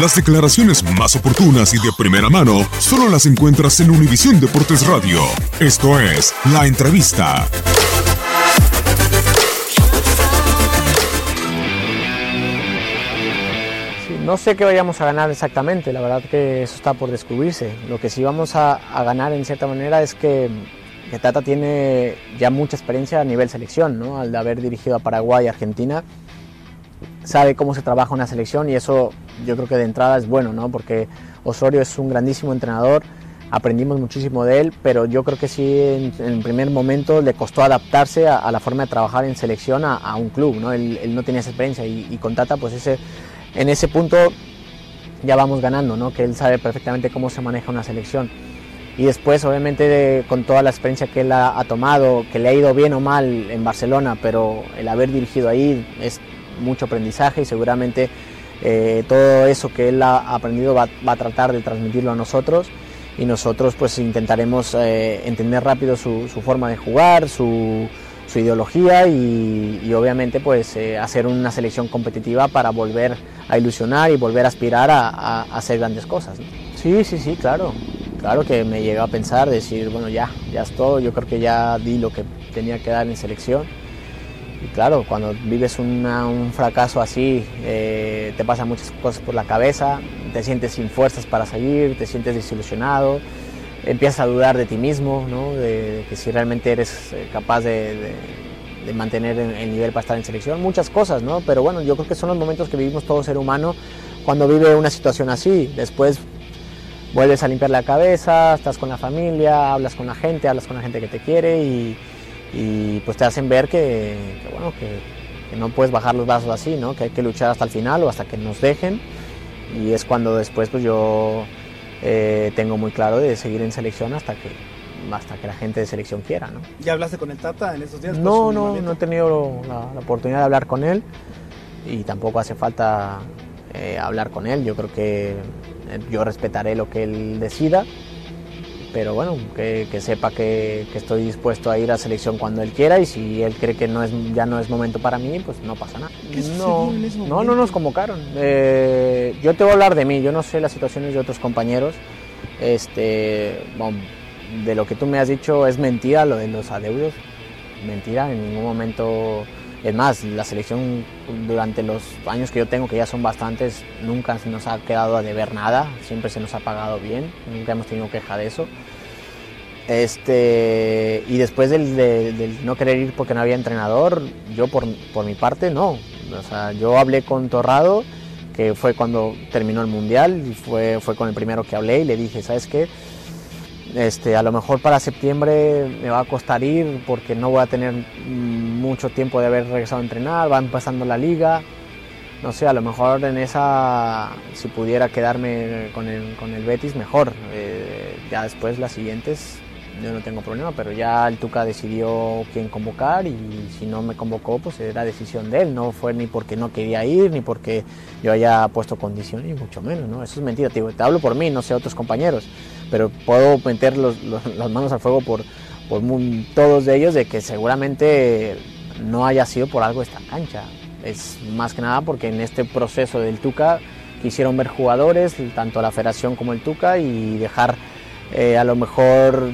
Las declaraciones más oportunas y de primera mano solo las encuentras en Univisión Deportes Radio. Esto es La Entrevista. no sé qué vayamos a ganar exactamente, la verdad que eso está por descubrirse. Lo que sí vamos a, ganar en cierta manera es que, que, Tata tiene ya mucha experiencia a nivel selección, ¿no? al haber dirigido a Paraguay y Argentina sabe cómo se trabaja una selección y eso yo creo que de entrada es bueno, ¿no? Porque Osorio es un grandísimo entrenador, aprendimos muchísimo de él, pero yo creo que sí en, el primer momento le costó adaptarse a, a, la forma de trabajar en selección a, a un club, ¿no? Él, él, no tenía esa experiencia y, y con Tata pues ese, en ese punto ya vamos ganando, ¿no? Que él sabe perfectamente cómo se maneja una selección. Y después, obviamente, de, con toda la experiencia que él ha, ha tomado, que le ha ido bien o mal en Barcelona, pero el haber dirigido ahí es mucho aprendizaje y seguramente eh, todo eso que él ha aprendido va, a tratar de transmitirlo a nosotros y nosotros pues intentaremos eh, entender rápido su, forma de jugar, su, ideología y, obviamente pues eh, hacer una selección competitiva para volver a ilusionar y volver a aspirar a, hacer grandes cosas. Sí, sí, sí, claro. Claro que me llegó a pensar, decir, bueno, ya, ya es todo, yo creo que ya di lo que tenía que dar en selección y claro, cuando vives una, un fracaso así, eh, te pasan muchas cosas por la cabeza, te sientes sin fuerzas para seguir, te sientes desilusionado, empiezas a dudar de ti mismo, ¿no? de, de, que si realmente eres eh, capaz de, de, de mantener el nivel para estar en selección, muchas cosas, ¿no? pero bueno, yo creo que son los momentos que vivimos todo ser humano cuando vive una situación así. Después vuelves a limpiar la cabeza, estás con la familia, hablas con la gente, hablas con la gente que te quiere y y pues te hacen ver que, que bueno, que, que, no puedes bajar los brazos así, ¿no? que hay que luchar hasta el final o hasta que nos dejen y es cuando después pues yo eh, tengo muy claro de seguir en selección hasta que hasta que la gente de selección quiera. ¿no? ¿Ya hablaste con el Tata en estos días? No, no, no he tenido la, la, oportunidad de hablar con él y tampoco hace falta eh, hablar con él. Yo creo que eh, yo respetaré lo que él decida pero bueno, que, que sepa que, que, estoy dispuesto a ir a selección cuando él quiera y si él cree que no es, ya no es momento para mí, pues no pasa nada. No, no, no nos convocaron. Eh, yo te voy a hablar de mí, yo no sé las situaciones de otros compañeros. Este, bueno, de lo que tú me has dicho es mentira lo de los adeudos, mentira, en ningún momento es más, la selección durante los años que yo tengo, que ya son bastantes, nunca se nos ha quedado a deber nada, siempre se nos ha pagado bien, nunca hemos tenido queja de eso. Este, y después del, no querer ir porque no había entrenador, yo por, por, mi parte no. O sea, yo hablé con Torrado, que fue cuando terminó el Mundial, y fue, fue con el primero que hablé y le dije, ¿sabes qué? Este, a lo mejor para septiembre me va a costar ir porque no voy a tener mucho tiempo de haber regresado a entrenar, va empezando la liga. No sé, a lo mejor en esa, si pudiera quedarme con el, con el Betis, mejor. Eh, ya después las siguientes yo no tengo problema, pero ya el Tuca decidió quién convocar y si no me convocó, pues era decisión de él, no fue ni porque no quería ir, ni porque yo haya puesto condiciones, ni mucho menos, ¿no? Eso es mentira, te, te hablo por mí, no sé otros compañeros, pero puedo meter los, las manos al fuego por, por todos de ellos de que seguramente no haya sido por algo esta cancha. Es más que nada porque en este proceso del Tuca quisieron ver jugadores, tanto la federación como el Tuca, y dejar eh, a lo mejor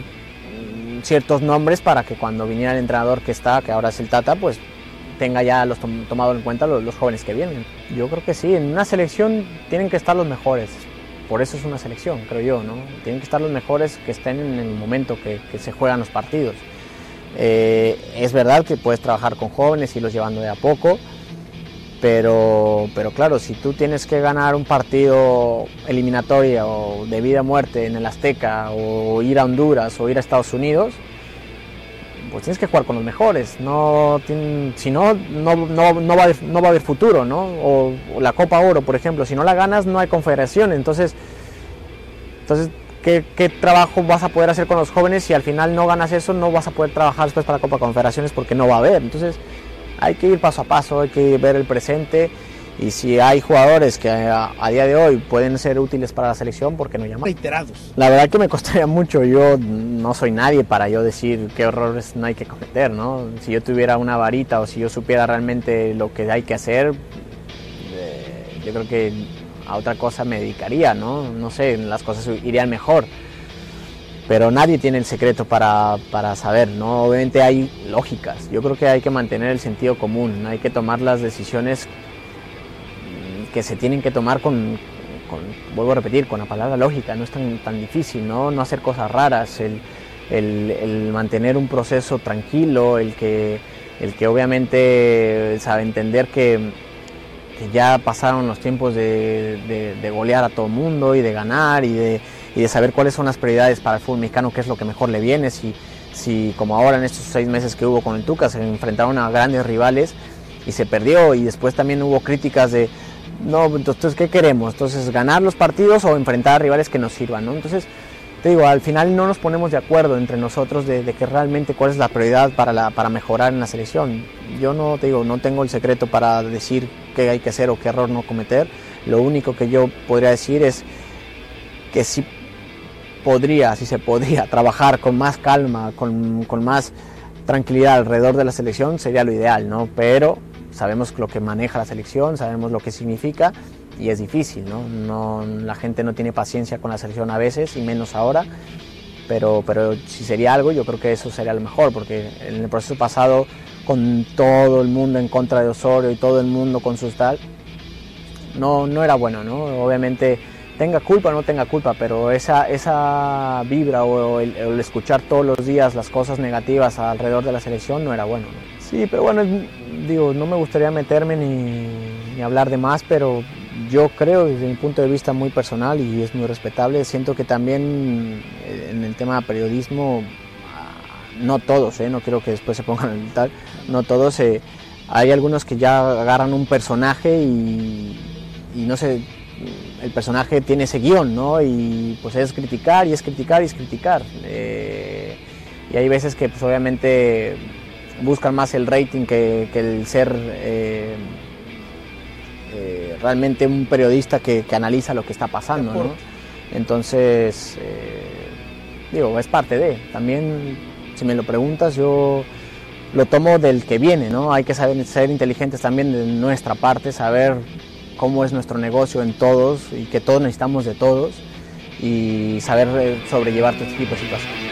ciertos nombres para que cuando viniera el entrenador que está, que ahora es el Tata, pues tenga ya los tomado en cuenta los, jóvenes que vienen. Yo creo que sí, en una selección tienen que estar los mejores, por eso es una selección, creo yo, ¿no? Tienen que estar los mejores que estén en el momento que, se juegan los partidos. Eh, es verdad que puedes trabajar con jóvenes y los llevando de a poco, pero, pero claro, si tú tienes que ganar un partido eliminatorio o de vida o muerte en el Azteca o ir a Honduras o ir a Estados Unidos, pues tienes que jugar con los mejores. No si no, no, no, va, no va a haber futuro, ¿no? O, la Copa Oro, por ejemplo, si no la ganas no hay confederación. Entonces, entonces ¿qué, ¿qué, trabajo vas a poder hacer con los jóvenes si al final no ganas eso? No vas a poder trabajar después para la Copa Confederaciones porque no va a haber. Entonces, hay que ir paso a paso, hay que ver el presente y si hay jugadores que a, día de hoy pueden ser útiles para la selección, ¿por qué no llamar? Reiterados. La verdad que me costaría mucho, yo no soy nadie para yo decir qué errores no hay que cometer, ¿no? Si yo tuviera una varita o si yo supiera realmente lo que hay que hacer, eh, yo creo que a otra cosa me dedicaría, ¿no? No sé, las cosas irían mejor pero nadie tiene el secreto para, para, saber, ¿no? Obviamente hay lógicas, yo creo que hay que mantener el sentido común, hay que tomar las decisiones que se tienen que tomar con, vuelvo a repetir, con la palabra lógica, no es tan, tan difícil, ¿no? No hacer cosas raras, el, el, mantener un proceso tranquilo, el que, el que obviamente sabe entender que, que ya pasaron los tiempos de, de, de golear a todo el mundo y de ganar y de y de saber cuáles son las prioridades para el fútbol mexicano, qué es lo que mejor le viene, si, si como ahora en estos seis meses que hubo con el Tuca se enfrentaron a grandes rivales y se perdió y después también hubo críticas de, no, entonces ¿qué queremos? Entonces ganar los partidos o enfrentar a rivales que nos sirvan, ¿no? Entonces, te digo, al final no nos ponemos de acuerdo entre nosotros de, que realmente cuál es la prioridad para, para mejorar en la selección. Yo no te digo, no tengo el secreto para decir qué hay que hacer o qué error no cometer. Lo único que yo podría decir es que si podría, si se podría, trabajar con más calma, con, con, más tranquilidad alrededor de la selección, sería lo ideal, ¿no? Pero sabemos lo que maneja la selección, sabemos lo que significa y es difícil, ¿no? no la gente no tiene paciencia con la selección a veces y menos ahora, pero, pero si sería algo, yo creo que eso sería lo mejor, porque en el proceso pasado, con todo el mundo en contra de Osorio y todo el mundo con su tal, no, no era bueno, ¿no? Obviamente tenga culpa o no tenga culpa, pero esa, esa vibra o el, escuchar todos los días las cosas negativas alrededor de la selección no era bueno. Sí, pero bueno, digo, no me gustaría meterme ni, hablar de más, pero yo creo desde mi punto de vista muy personal y es muy respetable, siento que también eh, en el tema de periodismo, ah, no todos, ¿eh? no quiero que después se pongan tal, no todos, eh, hay algunos que ya agarran un personaje y, y no sé, el personaje tiene ese guion, ¿no? Y pues es criticar y es criticar y es criticar. Eh, y hay veces que pues obviamente buscan más el rating que, el ser eh, eh, realmente un periodista que, analiza lo que está pasando, ¿no? Entonces, digo, es parte de. También, si me lo preguntas, yo lo tomo del que viene, ¿no? Hay que saber ser inteligentes también de nuestra parte, saber cómo es nuestro negocio en todos y que todos necesitamos de todos y saber eh, sobrellevar este tipo de situaciones.